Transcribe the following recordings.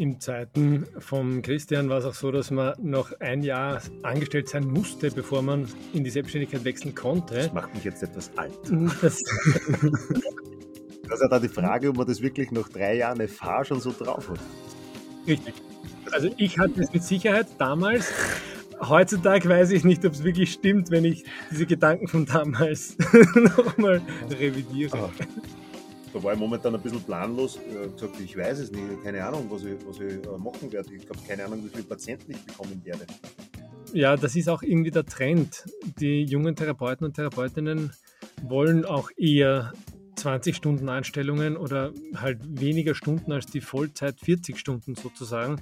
in Zeiten von Christian war es auch so, dass man noch ein Jahr angestellt sein musste, bevor man in die Selbstständigkeit wechseln konnte. Das macht mich jetzt etwas alt. Das, Das ist ja da die Frage, ob man das wirklich nach drei Jahren FH schon so drauf hat. richtig. Also ich hatte es mit Sicherheit damals. Heutzutage weiß ich nicht, ob es wirklich stimmt, wenn ich diese Gedanken von damals nochmal revidiere. Ah. Da war ich momentan ein bisschen planlos. äh, gesagt, ich weiß es nicht, keine Ahnung, was ich, was ich äh, machen werde. Ich habe keine Ahnung, wie viele Patienten ich bekommen werde. Ja, das ist auch irgendwie der Trend. Die jungen Therapeuten und Therapeutinnen wollen auch eher 20 Stunden Einstellungen oder halt weniger Stunden als die Vollzeit 40 Stunden sozusagen,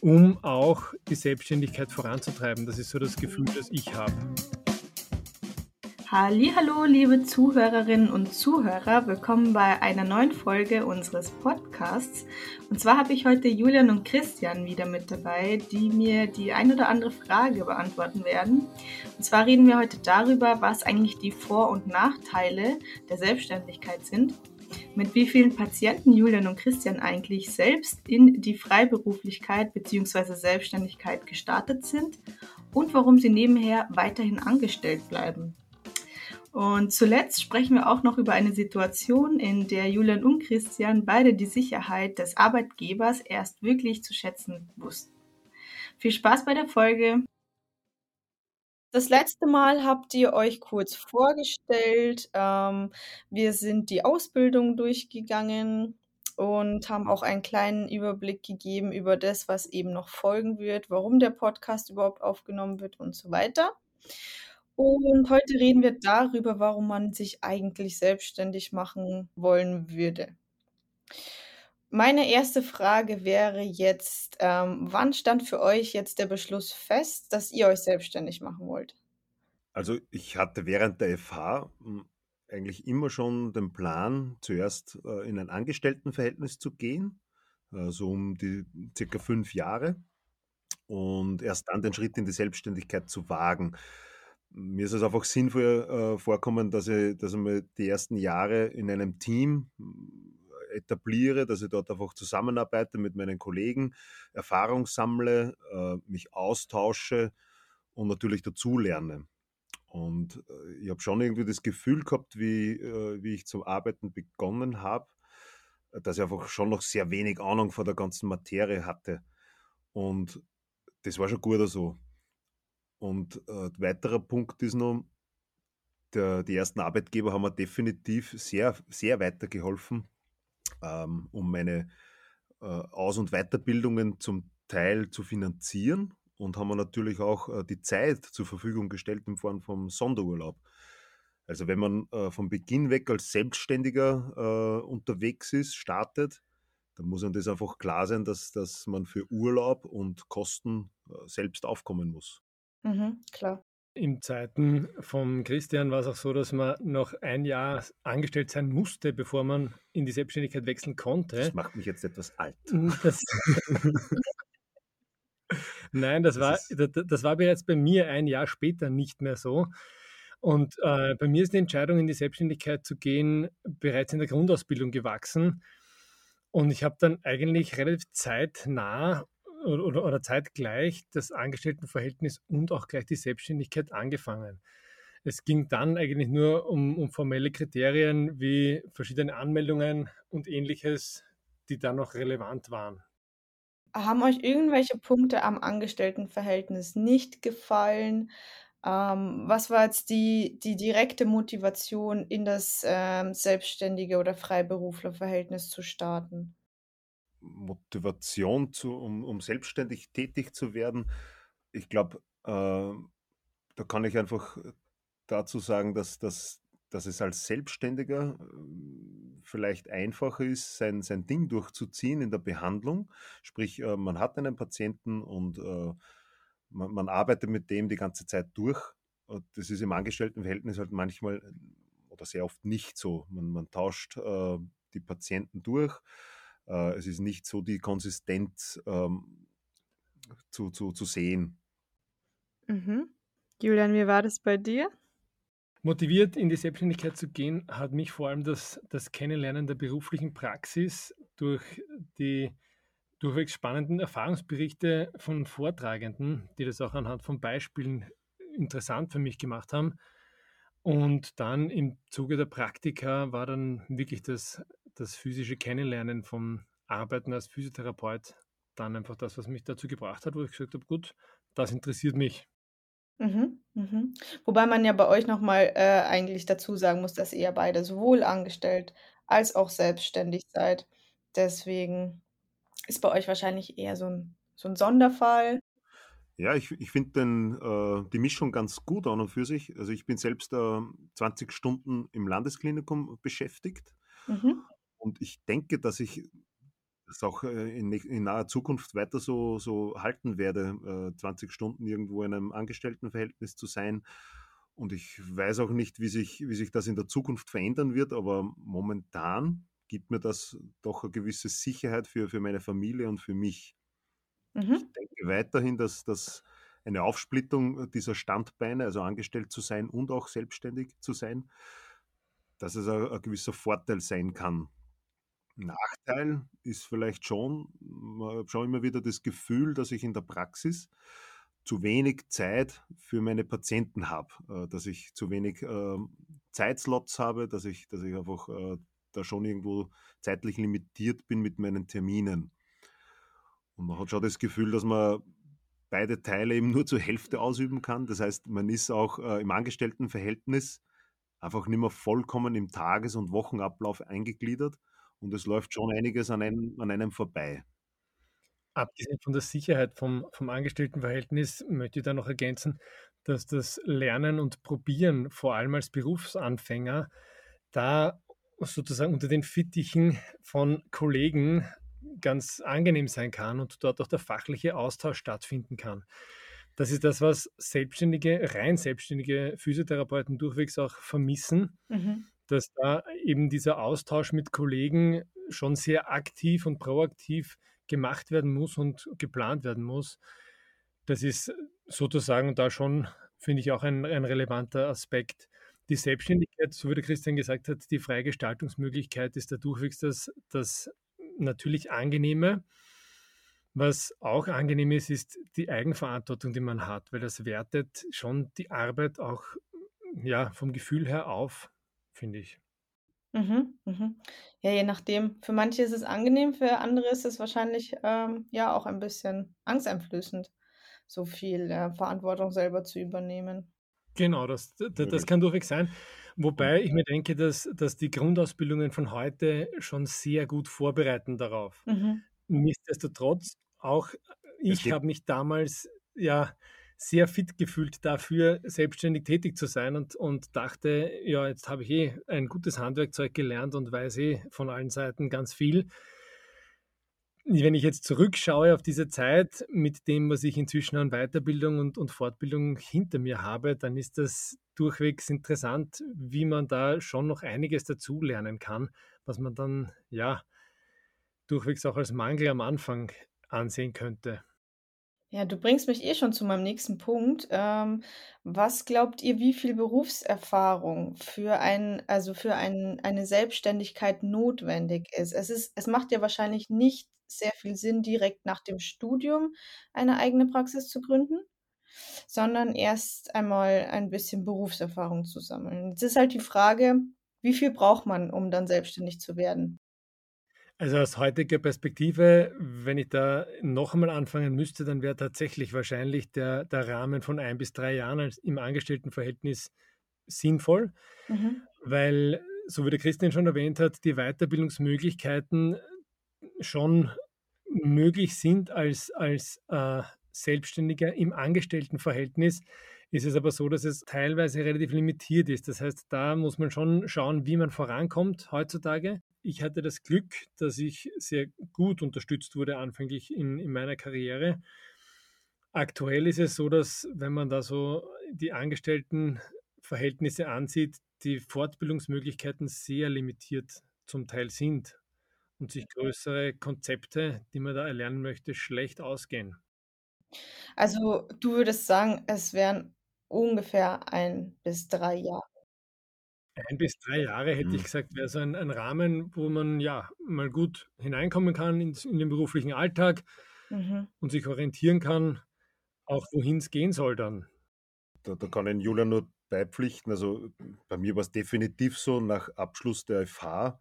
um auch die Selbstständigkeit voranzutreiben. Das ist so das Gefühl, das ich habe. Hallo, liebe Zuhörerinnen und Zuhörer, willkommen bei einer neuen Folge unseres Podcasts. Und zwar habe ich heute Julian und Christian wieder mit dabei, die mir die ein oder andere Frage beantworten werden. Und zwar reden wir heute darüber, was eigentlich die Vor- und Nachteile der Selbstständigkeit sind, mit wie vielen Patienten Julian und Christian eigentlich selbst in die Freiberuflichkeit bzw. Selbstständigkeit gestartet sind und warum sie nebenher weiterhin angestellt bleiben. Und zuletzt sprechen wir auch noch über eine Situation, in der Julian und Christian beide die Sicherheit des Arbeitgebers erst wirklich zu schätzen wussten. Viel Spaß bei der Folge. Das letzte Mal habt ihr euch kurz vorgestellt. Ähm, wir sind die Ausbildung durchgegangen und haben auch einen kleinen Überblick gegeben über das, was eben noch folgen wird, warum der Podcast überhaupt aufgenommen wird und so weiter. Und heute reden wir darüber, warum man sich eigentlich selbstständig machen wollen würde. Meine erste Frage wäre jetzt, ähm, wann stand für euch jetzt der Beschluss fest, dass ihr euch selbstständig machen wollt? Also ich hatte während der FH m, eigentlich immer schon den Plan, zuerst äh, in ein Angestelltenverhältnis zu gehen, äh, so um die circa fünf Jahre und erst dann den Schritt in die Selbstständigkeit zu wagen. Mir ist es einfach sinnvoll äh, vorkommen, dass ich, dass ich mal die ersten Jahre in einem Team äh, etabliere, dass ich dort einfach zusammenarbeite mit meinen Kollegen, Erfahrung sammle, äh, mich austausche und natürlich dazulerne. Und äh, ich habe schon irgendwie das Gefühl gehabt, wie, äh, wie ich zum Arbeiten begonnen habe, dass ich einfach schon noch sehr wenig Ahnung von der ganzen Materie hatte. Und das war schon gut so. Und äh, weiterer Punkt ist noch, der, die ersten Arbeitgeber haben mir definitiv sehr, sehr weitergeholfen, ähm, um meine äh, Aus- und Weiterbildungen zum Teil zu finanzieren und haben mir natürlich auch äh, die Zeit zur Verfügung gestellt in Form vom Sonderurlaub. Also wenn man äh, von Beginn weg als Selbstständiger äh, unterwegs ist, startet, dann muss einem das einfach klar sein, dass, dass man für Urlaub und Kosten äh, selbst aufkommen muss. Mhm, klar. In Zeiten von Christian war es auch so, dass man noch ein Jahr angestellt sein musste, bevor man in die Selbstständigkeit wechseln konnte. Das macht mich jetzt etwas alt. Das, Nein, das Das war, das war bereits bei mir ein Jahr später nicht mehr so. Und äh, bei mir ist die Entscheidung, in die Selbstständigkeit zu gehen, bereits in der Grundausbildung gewachsen. Und ich habe dann eigentlich relativ zeitnah oder, oder, zeitgleich das Angestelltenverhältnis und auch gleich die Selbstständigkeit angefangen. Es ging dann eigentlich nur um, um formelle Kriterien wie verschiedene Anmeldungen und ähnliches, die dann noch relevant waren. Haben euch irgendwelche Punkte am Angestelltenverhältnis nicht gefallen? Ähm, was war jetzt die, die direkte Motivation, in das ähm, selbstständige oder Freiberuflerverhältnis zu starten? Motivation, zu, um, um selbstständig tätig zu werden. Ich glaube, äh, da kann ich einfach dazu sagen, dass, dass, dass es als Selbstständiger äh, vielleicht einfacher ist, sein, sein Ding durchzuziehen in der Behandlung. Sprich, äh, man hat einen Patienten und äh, man, man arbeitet mit dem die ganze Zeit durch. Und das ist im Angestelltenverhältnis halt manchmal oder sehr oft nicht so. Man, man tauscht äh, die Patienten durch. Äh, es ist nicht so die Konsistenz ähm, zu, zu, zu sehen. Mhm. Julian, wie war das bei dir? Motiviert in die Selbstständigkeit zu gehen, hat mich vor allem das, das Kennenlernen der beruflichen Praxis durch die durchwegs spannenden Erfahrungsberichte von Vortragenden, die das auch anhand von Beispielen interessant für mich gemacht haben. Und dann im Zuge der Praktika war dann wirklich das, das physische Kennenlernen vom Arbeiten als Physiotherapeut dann einfach das, was mich dazu gebracht hat, wo ich gesagt habe, gut, das interessiert mich. Mhm, mhm. Wobei man ja bei euch noch mal, äh, eigentlich dazu sagen muss, dass ihr beide sowohl angestellt als auch selbstständig seid. Deswegen ist bei euch wahrscheinlich eher so 'n so 'n Sonderfall. Ja, ich ich finde den äh, die Mischung ganz gut an und für sich. Also, ich bin selbst, ähm, 20 Stunden im Landesklinikum beschäftigt Mhm. Und ich denke, dass ich das auch, äh, in in naher Zukunft weiter so so halten werde, äh, 20 Stunden irgendwo in einem Angestelltenverhältnis zu sein. Und ich weiß auch nicht, wie sich wie sich das in der Zukunft verändern wird, aber momentan gibt mir das doch eine gewisse Sicherheit für für meine Familie und für mich. Ich Mhm. denke weiterhin, dass dass eine Aufsplittung dieser Standbeine, also angestellt zu sein und auch selbstständig zu sein dass es ein 'n gewisser Vorteil sein kann. Nachteil ist vielleicht schon man hat schon immer wieder das Gefühl, dass ich in der Praxis zu wenig Zeit für meine Patienten habe, äh, dass ich zu wenig, ähm, Zeitslots habe, dass ich dass ich einfach, äh, da schon irgendwo zeitlich limitiert bin mit meinen Terminen. Und man hat schon das Gefühl, dass man beide Teile eben nur zur Hälfte ausüben kann. Das heißt, man ist auch, äh, im Angestelltenverhältnis einfach nicht mehr vollkommen im Tages und Wochenablauf eingegliedert und es läuft schon einiges an einem an einem vorbei. Abgesehen von der Sicherheit vom vom Angestelltenverhältnis möchte ich da noch ergänzen, dass das Lernen und Probieren, vor allem als Berufsanfänger, da sozusagen unter den Fittichen von Kollegen ganz angenehm sein kann und dort auch der fachliche Austausch stattfinden kann. Das ist das, was selbstständige rein selbstständige Physiotherapeuten durchwegs auch vermissen, Mhm. Dass da eben dieser Austausch mit Kollegen schon sehr aktiv und proaktiv gemacht werden muss und geplant werden muss. Das ist sozusagen da schon, finde ich, auch ein ein relevanter Aspekt. Die Selbstständigkeit, so wie der Christian gesagt hat, die freie Gestaltungsmöglichkeit ist da durchwegs das das natürlich Angenehme. Was auch angenehm ist, ist die Eigenverantwortung, die man hat, weil das wertet schon die Arbeit auch, ja, vom Gefühl her auf, finde ich. Mhm, mhm. Ja, je nachdem. Für manche ist es angenehm, für andere ist es wahrscheinlich, ähm, ja, auch ein bisschen angsteinflößend, so viel, äh, Verantwortung selber zu übernehmen. Genau, das d d das Möglich. kann durchwegs sein. Mhm. Wobei ich mir denke, dass dass die Grundausbildungen von heute schon sehr gut vorbereiten darauf. Mhm. Nichtsdestotrotz, auch ich habe mich damals, ja, sehr fit gefühlt dafür, selbstständig tätig zu sein und und dachte: „Ja, jetzt habe ich eh ein gutes Handwerkzeug gelernt und weiß eh von allen Seiten ganz viel.“ Wenn ich jetzt zurückschaue auf diese Zeit mit dem, was ich inzwischen an Weiterbildung und und Fortbildung hinter mir habe, dann ist das durchwegs interessant, wie man da schon noch einiges dazulernen kann, was man dann, ja durchwegs auch als Mangel am Anfang ansehen könnte. Ja, du bringst mich eh schon zu meinem nächsten Punkt. Ähm, was glaubt ihr, wie viel Berufserfahrung für ein also, für ein eine Selbstständigkeit notwendig ist? Es ist es macht ja wahrscheinlich nicht sehr viel Sinn, direkt nach dem Studium eine eigene Praxis zu gründen, sondern erst einmal ein bisschen Berufserfahrung zu sammeln. Jetzt ist halt die Frage, wie viel braucht man, um dann selbstständig zu werden? Also, aus heutiger Perspektive, wenn ich da noch einmal anfangen müsste, dann wäre tatsächlich wahrscheinlich der der Rahmen von 1 bis 3 Jahren im Angestelltenverhältnis sinnvoll, Mhm. weil, so wie der Christian schon erwähnt hat, die Weiterbildungsmöglichkeiten schon möglich sind als als, äh, Selbstständiger. Im Angestelltenverhältnis ist es aber so, dass es teilweise relativ limitiert ist. Das heißt, da muss man schon schauen, wie man vorankommt heutzutage. Ich hatte das Glück, dass ich sehr gut unterstützt wurde anfänglich in in meiner Karriere. Aktuell ist es so, dass, wenn man da so die Angestelltenverhältnisse ansieht, die Fortbildungsmöglichkeiten sehr limitiert zum Teil sind und sich größere Konzepte, die man da erlernen möchte, schlecht ausgehen. Also, du würdest sagen, es wären ungefähr 1 bis 3 Jahre? 1 bis 3 Jahre hätte ich Mhm. gesagt, wäre so ein ein Rahmen, wo man, ja, mal gut hineinkommen kann ins in den beruflichen Alltag Mhm. und sich orientieren kann, auch wohin's gehen soll dann. Da da kann ich Julian nur beipflichten. Also, bei mir war's definitiv so, nach Abschluss der FH,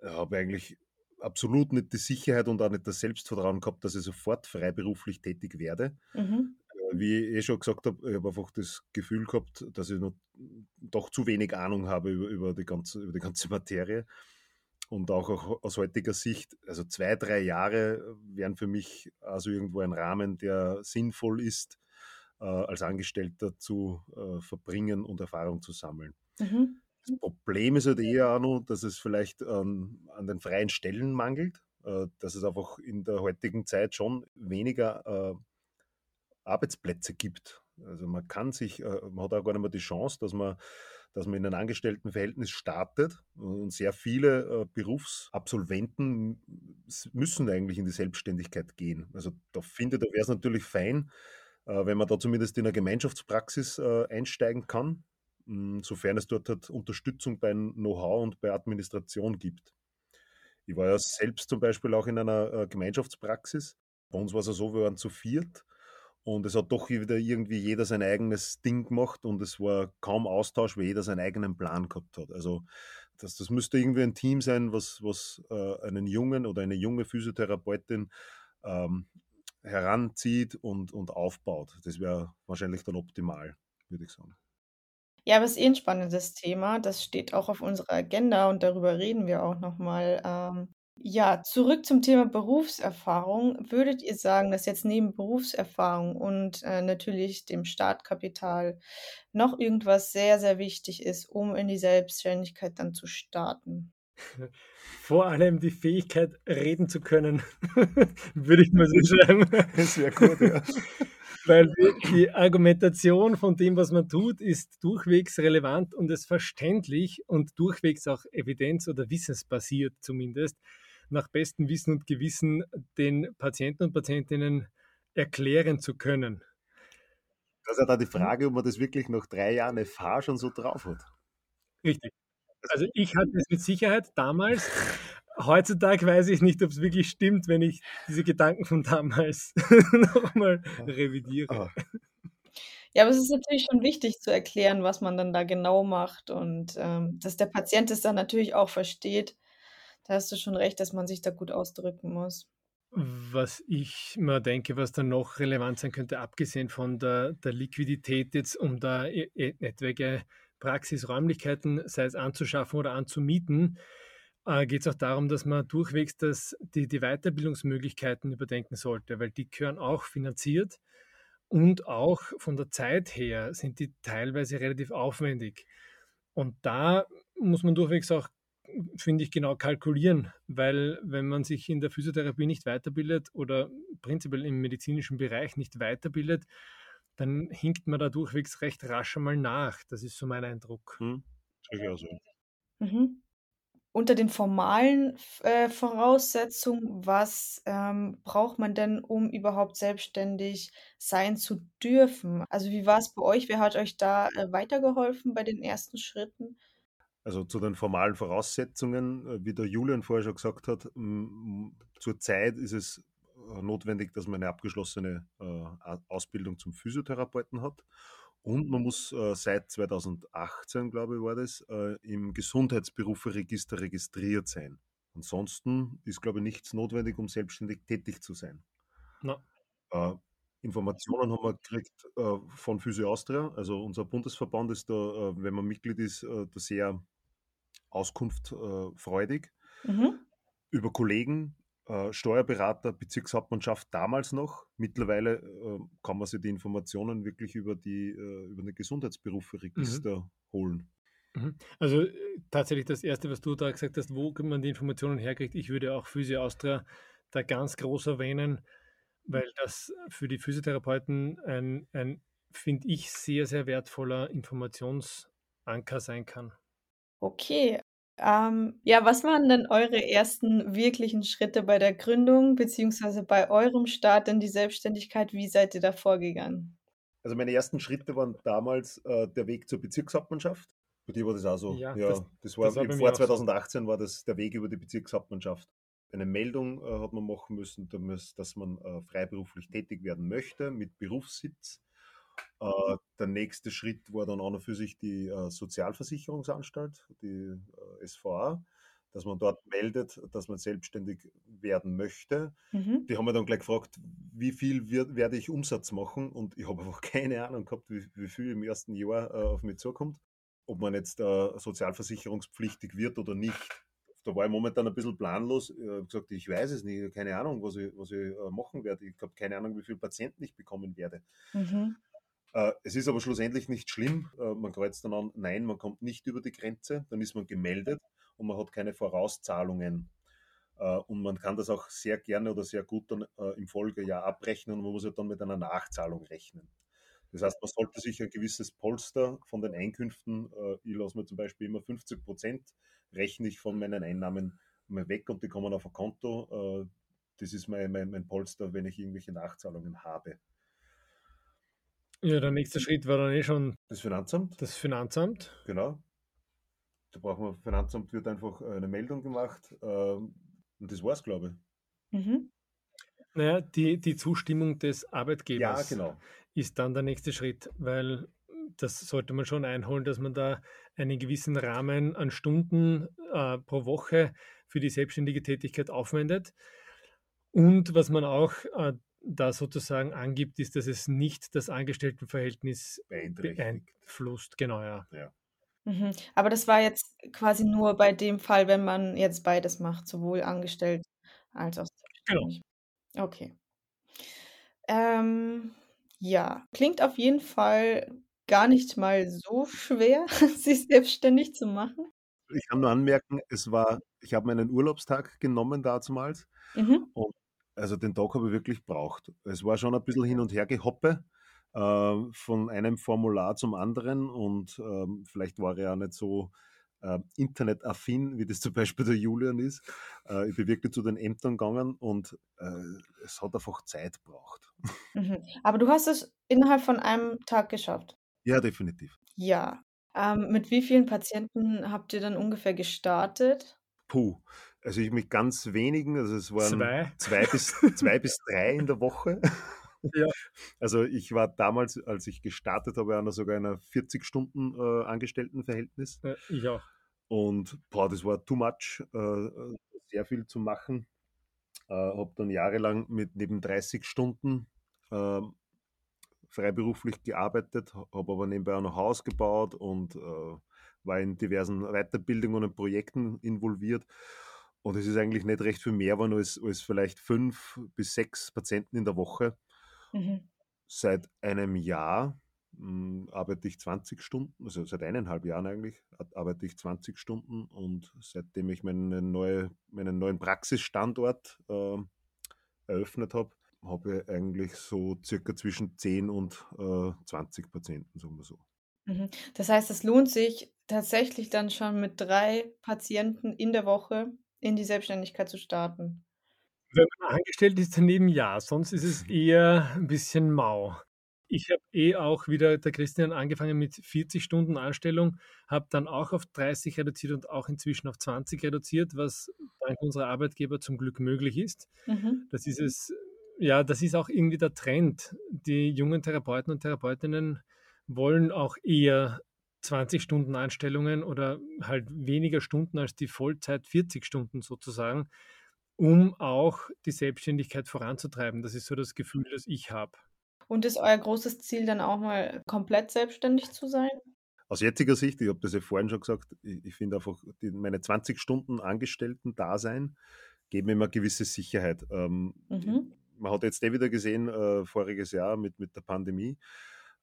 äh, habe ich eigentlich absolut nicht die Sicherheit und auch nicht das Selbstvertrauen gehabt, dass ich sofort freiberuflich tätig werde. Mhm. Wie ich eh schon gesagt habe, ich habe einfach das Gefühl gehabt, dass ich noch doch zu wenig Ahnung habe über über die ganze über die ganze Materie. Und auch auch aus heutiger Sicht, also 2, 3 Jahre wären für mich also irgendwo ein Rahmen, der sinnvoll ist, äh, als Angestellter zu, äh, verbringen und Erfahrung zu sammeln. Mhm. Das Problem ist halt eher auch noch, dass es vielleicht an an den freien Stellen mangelt, äh, dass es einfach in der heutigen Zeit schon weniger, äh, Arbeitsplätze gibt. Also, man kann sich äh, man hat auch gar nicht mehr die Chance, dass man dass man in einem Angestelltenverhältnis startet und sehr viele, äh, Berufsabsolventen müssen eigentlich in die Selbstständigkeit gehen. Also, da finde ich, da wäre es natürlich fein, äh, wenn man da zumindest in 'ner Gemeinschaftspraxis, einsteigen kann, hm, sofern es dort halt Unterstützung bei Know-how und bei Administration gibt. Ich war ja selbst zum Beispiel auch in einer, Gemeinschaftspraxis. Bei uns war's ja so, wir waren zu viert und es hat doch wieder irgendwie jeder sein eigenes Ding gemacht und es war kaum Austausch, weil jeder seinen eigenen Plan gehabt hat. Also, das das müsste irgendwie ein Team sein, was was, äh, einen jungen oder eine junge Physiotherapeutin, ähm, heranzieht und und aufbaut. Das wäre wahrscheinlich dann optimal, würde ich sagen. Ja, aber ist eh 'n spannendes Thema. Das steht auch auf unserer Agenda und darüber reden wir auch noch mal. Ähm, ja, zurück zum Thema Berufserfahrung. Würdet ihr sagen, dass jetzt neben Berufserfahrung und, äh, natürlich dem Startkapital noch irgendwas sehr, sehr wichtig ist, um in die Selbstständigkeit dann zu starten? Vor allem die Fähigkeit, reden zu können, würde ich mal so schreiben. Das wäre gut, ja. Weil die die Argumentation von dem, was man tut, ist durchwegs relevant und ist verständlich und durchwegs auch evidenz oder wissensbasiert zumindest, nach bestem Wissen und Gewissen den Patienten und Patientinnen erklären zu können. Da ist ja dann die Frage, ob man das wirklich nach 3 Jahren FH schon so drauf hat. Richtig. Also, ich hatte es mit Sicherheit damals. Heutzutage weiß ich nicht, ob's wirklich stimmt, wenn ich diese Gedanken von damals noch mal revidiere. Ah. Ja, aber es ist natürlich schon wichtig zu erklären, was man dann da genau macht und, ähm, dass der Patient es dann natürlich auch versteht. Da hast du schon recht, dass man sich da gut ausdrücken muss. Was ich mir denke, was dann noch relevant sein könnte, abgesehen von der der Liquidität jetzt, um da e e etwaige Praxisräumlichkeiten, sei es anzuschaffen oder anzumieten, äh, geht's auch darum, dass man durchwegs das die die Weiterbildungsmöglichkeiten überdenken sollte, weil die gehören auch finanziert und auch von der Zeit her sind die teilweise relativ aufwendig. Und da muss man durchwegs auch, finde ich, genau kalkulieren, weil wenn man sich in der Physiotherapie nicht weiterbildet oder prinzipiell im medizinischen Bereich nicht weiterbildet, dann hinkt man da durchwegs recht rasch einmal nach. Das ist so mein Eindruck. Ich auch so. Mhm. Unter den formalen äh, Voraussetzungen, was, ähm, braucht man denn, um überhaupt selbstständig sein zu dürfen? Also, wie war's bei euch? Wer hat euch da, äh, weitergeholfen bei den ersten Schritten? Also, zu den formalen Voraussetzungen, äh, wie der Julian vorher schon gesagt hat, zurzeit ist es, äh, notwendig, dass man eine abgeschlossene, äh, Ausbildung zum Physiotherapeuten hat. Und man muss, seit 2018, glaube ich, war das, im Gesundheitsberufe-Register registriert sein. Ansonsten ist, glaube ich, nichts notwendig, um selbstständig tätig zu sein. Äh, Informationen haben wir gekriegt, äh, von Physio Austria. Also, unser Bundesverband ist da, äh, wenn man Mitglied ist, äh, da sehr Auskunft, äh. Mhm. Über Kollegen, äh, Steuerberater, Bezirkshauptmannschaft damals noch. Mittlerweile, äh, kann man sich die Informationen wirklich über die über den Gesundheitsberufe-Register Mhm. holen. Mhm. Also, tatsächlich das 1., was du da gesagt hast, wo man die Informationen herkriegt. Ich würde auch Physio Austria da ganz groß erwähnen, weil das für die Physiotherapeuten ein ein, finde ich, sehr, sehr wertvoller Informationsanker sein kann. Okay. Ähm, ja, was waren denn eure ersten wirklichen Schritte bei der Gründung beziehungsweise bei eurem Start in die Selbstständigkeit? Wie seid ihr da vorgegangen? Also, meine ersten Schritte waren damals, äh, der Weg zur Bezirkshauptmannschaft. Bei dir war das auch so. Ja, Ja, das- das, war, das war vor auch so. 2018 war das der Weg über die Bezirkshauptmannschaft. Eine Meldung äh, hat man machen müssen, dass man äh, freiberuflich tätig werden möchte mit Berufssitz. Äh, der nächste Schritt war dann an und für sich die äh, Sozialversicherungsanstalt, die äh, SVA, dass man dort meldet, dass man selbstständig werden möchte. Mhm. Die haben mir dann gleich gefragt, wie viel wird, werde ich Umsatz machen? Und ich habe einfach keine Ahnung gehabt, wie, wie viel im ersten Jahr äh, auf mich zukommt. Ob man jetzt äh, sozialversicherungspflichtig wird oder nicht. Da war ich momentan ein bisschen planlos. Ich habe gesagt, ich weiß es nicht, ich habe keine Ahnung, was ich, was ich äh, machen werde. Ich habe keine Ahnung, wie viele Patienten ich bekommen werde. Mhm. Äh, es ist aber schlussendlich nicht schlimm. Äh, man kreuzt dann an, nein, man kommt nicht über die Grenze, dann ist man gemeldet und man hat keine Vorauszahlungen. Äh, und man kann das auch sehr gerne oder sehr gut dann im Folgejahr abrechnen und man muss ja dann mit einer Nachzahlung rechnen. Das heißt, man sollte sich ein gewisses Polster von den Einkünften, ich lasse mir zum Beispiel immer 50 Prozent, rechne ich von meinen Einnahmen mal weg und die kommen auf ein Konto. Das ist mein, mein, mein Polster, wenn ich irgendwelche Nachzahlungen habe. Ja, der nächste Schritt war dann eh schon Das Finanzamt, das Finanzamt. genau. Da braucht man, Finanzamt wird einfach eine Meldung gemacht ähm, und das war's, glaube Mhm. Naja, die, die Zustimmung des ich. Arbeitgebers Ja, genau. ist dann der nächste Schritt, weil das sollte man schon einholen, dass man da einen gewissen Rahmen an Stunden äh, pro Woche für die selbstständige Tätigkeit aufwendet. Und was man auch äh, da sozusagen angibt, ist, dass es nicht das Angestelltenverhältnis beeinflusst. Genau, ja. Mhm. Aber das war jetzt quasi nur bei dem Fall, wenn man jetzt beides macht, sowohl angestellt als auch Genau. selbstständig. Okay. Ähm, ja, klingt auf jeden Fall gar nicht mal so schwer, sich selbstständig zu machen. Ich kann nur anmerken, es war, ich habe meinen Urlaubstag genommen damals. Mhm. Also den Tag habe ich wirklich braucht. Es war schon ein bisschen hin und her gehoppe äh, von einem Formular zum anderen und ähm, vielleicht war er ja nicht so äh, internetaffin, wie das zum Beispiel der Julian ist. Äh, ich bin wirklich zu den Ämtern gegangen und äh, es hat einfach Zeit gebraucht. Mhm. Aber du hast es innerhalb von einem Tag geschafft. Ja, definitiv. Ja. Ähm, mit wie vielen Patienten habt ihr dann ungefähr gestartet? Puh. Also ich mit ganz wenigen, also es waren Zwei. zwei bis, zwei bis drei in der Woche. Ja. Also ich war damals, als ich gestartet habe, einer sogar in einer 40-Stunden äh, ich auch. Und boah, das war too much, äh, äh, sehr viel zu machen. Äh, habe dann jahrelang mit neben 30 Stunden äh, freiberuflich gearbeitet, habe aber nebenbei auch noch Haus gebaut und äh, war in diversen Weiterbildungen und Projekten involviert. Und es ist eigentlich nicht recht viel mehr geworden als, als vielleicht fünf bis sechs Patienten in der Woche. Mhm. Seit einem Jahr mh, arbeite ich 20 Stunden, also seit eineinhalb Jahren eigentlich, arbeite ich 20 Stunden und seitdem ich meinen, neue, meinen neuen Praxisstandort äh, eröffnet habe, habe ich eigentlich so circa zwischen 10 und äh, 20 Patienten, sagen wir so. Mhm. Das heißt, es lohnt sich tatsächlich dann schon mit drei Patienten in der Woche in die Selbstständigkeit zu starten. Wenn man angestellt ist daneben, ja, sonst ist es eher ein bisschen mau. Ich habe eh auch wieder der Christian angefangen mit 40 Stunden Anstellung, habe dann auch auf 30 reduziert und auch inzwischen auf 20 reduziert, was dank unserer Arbeitgeber zum Glück möglich ist. Mhm. Das ist es, ja, das ist auch irgendwie der Trend. Die jungen Therapeuten und Therapeutinnen wollen auch eher 20 Stunden Anstellungen oder halt weniger Stunden als die Vollzeit 40 Stunden sozusagen, um auch die Selbstständigkeit voranzutreiben. Das ist so das Gefühl, das ich habe. Und ist euer großes Ziel dann auch mal komplett selbstständig zu sein? Aus jetziger Sicht, ich habe das ja vorhin schon gesagt, ich, ich finde einfach, die, meine 20 Stunden Angestellten-Dasein geben mir immer gewisse Sicherheit. Ähm, Mhm. man hat jetzt eh wieder gesehen, äh, voriges Jahr mit, mit der Pandemie, äh,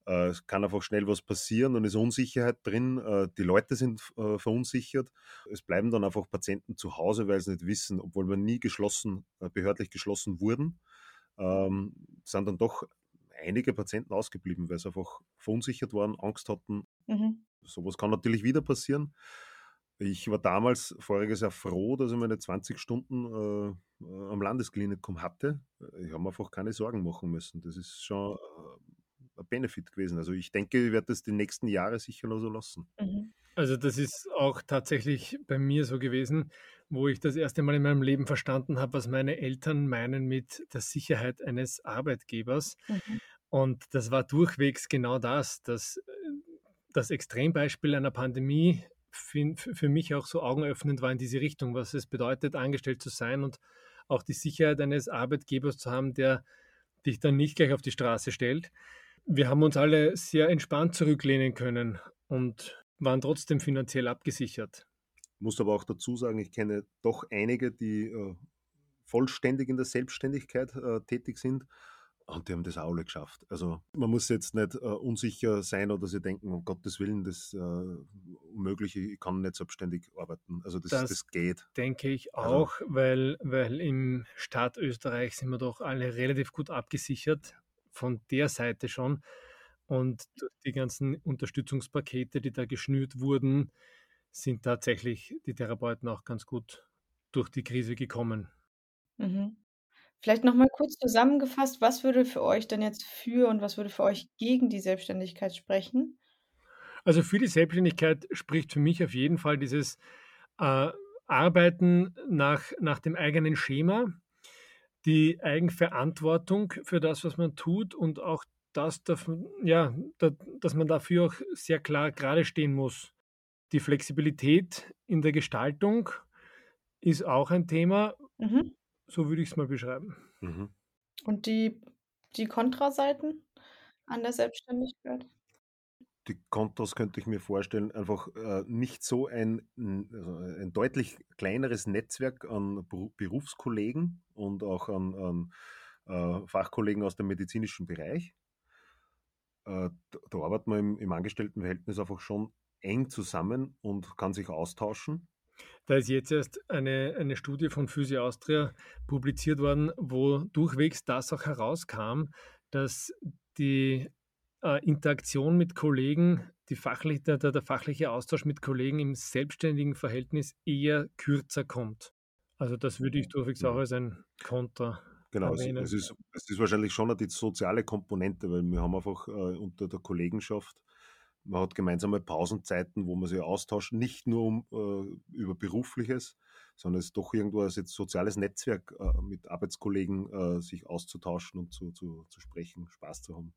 es kann einfach schnell was passieren und ist Unsicherheit drin. Äh, die Leute sind äh, verunsichert. Es bleiben dann einfach Patienten zu Hause, weil sie nicht wissen, obwohl wir nie geschlossen, äh, behördlich geschlossen wurden, ähm, sind dann doch einige Patienten ausgeblieben, weil sie einfach verunsichert waren, Angst hatten. Mhm. Sowas kann natürlich wieder passieren. Ich war damals voriges Jahr froh, dass ich meine 20 Stunden äh, am Landesklinikum hatte. Ich habe mir einfach keine Sorgen machen müssen. Das ist schon äh, Benefit gewesen. Also ich denke, ich werde das die nächsten Jahre sicher noch so lassen. Mhm. Also das ist auch tatsächlich bei mir so gewesen, wo ich das erste Mal in meinem Leben verstanden habe, was meine Eltern meinen mit der Sicherheit eines Arbeitgebers. Mhm. Und das war durchwegs genau das, dass äh, das Extrembeispiel einer Pandemie für, für mich auch so augenöffnend war in diese Richtung, was es bedeutet, angestellt zu sein und auch die Sicherheit eines Arbeitgebers zu haben, der dich dann nicht gleich auf die Straße stellt. Wir haben uns alle sehr entspannt zurücklehnen können und waren trotzdem finanziell abgesichert. Ich muss aber auch dazu sagen, ich kenne doch einige, die äh, vollständig in der Selbstständigkeit äh, tätig sind und die haben das auch alle geschafft. Also man muss jetzt nicht äh, unsicher sein oder sie denken, um Gottes Willen, das äh, Unmögliche, ich kann nicht selbstständig arbeiten. Also das, Das das geht. denke ich Also auch, weil, weil im Staat Österreich sind wir doch alle relativ gut abgesichert, von der Seite schon. Und durch die ganzen Unterstützungspakete, die da geschnürt wurden, sind tatsächlich die Therapeuten auch ganz gut durch die Krise gekommen. Mhm. Vielleicht noch mal kurz zusammengefasst, was würde für euch denn jetzt für und was würde für euch gegen die Selbstständigkeit sprechen? Also für die Selbstständigkeit spricht für mich auf jeden Fall dieses äh, Arbeiten nach, nach dem eigenen Schema, die Eigenverantwortung für das, was man tut und auch das, ja, da, dass man dafür auch sehr klar gerade stehen muss. Die Flexibilität in der Gestaltung ist auch ein Thema, Mhm. so würde ich es mal beschreiben. Mhm. Und die, die Kontraseiten an der Selbstständigkeit? Die Kontos könnte ich mir vorstellen, einfach äh, nicht so ein, also ein deutlich kleineres Netzwerk an Beru- Berufskollegen und auch an, an äh, Fachkollegen aus dem medizinischen Bereich. Äh, da, arbeitet man im, im Angestelltenverhältnis einfach schon eng zusammen und kann sich austauschen. Da ist jetzt erst eine, eine Studie von Physio Austria publiziert worden, wo durchwegs das auch herauskam, dass die äh, Interaktion mit Kollegen, die fachlich, der, der, fachliche Austausch mit Kollegen im selbstständigen Verhältnis eher kürzer kommt. Also das würde ich durchwegs auch als ein Konter Genau, es, es, ist, es ist wahrscheinlich schon die soziale Komponente, weil wir haben einfach äh, unter der Kollegenschaft, man hat gemeinsame Pausenzeiten, wo man sich austauscht, nicht nur um, äh, über Berufliches, sondern es ist doch irgendwo als jetzt soziales Netzwerk äh, mit Arbeitskollegen äh, sich auszutauschen und zu, zu, zu sprechen, Spaß zu haben.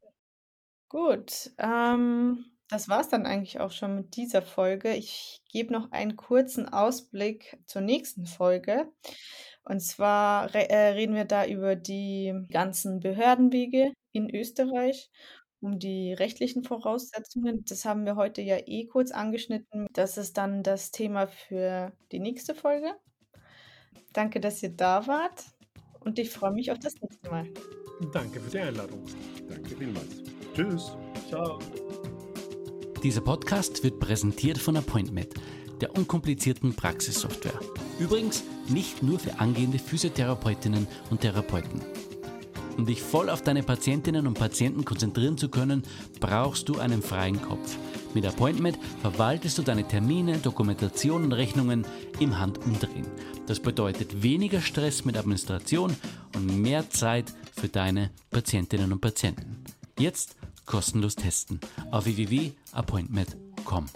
Gut, ähm, das war es dann eigentlich auch schon mit dieser Folge. Ich gebe noch einen kurzen Ausblick zur nächsten Folge. Und zwar re äh, reden wir da über die ganzen Behördenwege in Österreich, um die rechtlichen Voraussetzungen. Das haben wir heute ja eh kurz angeschnitten. Das ist dann das Thema für die nächste Folge. Danke, dass ihr da wart und ich freue mich auf das nächste Mal. Danke für die Einladung. Danke vielmals. Tschüss. Ciao. Dieser Podcast wird präsentiert von Appointment, der unkomplizierten Praxissoftware. Übrigens nicht nur für angehende Physiotherapeutinnen und Therapeuten. Um dich voll auf deine Patientinnen und Patienten konzentrieren zu können, brauchst du einen freien Kopf. Mit Appointment verwaltest du deine Termine, Dokumentation und Rechnungen im Handumdrehen. Das bedeutet weniger Stress mit Administration und mehr Zeit für deine Patientinnen und Patienten. Jetzt kostenlos testen auf www.appointment.com.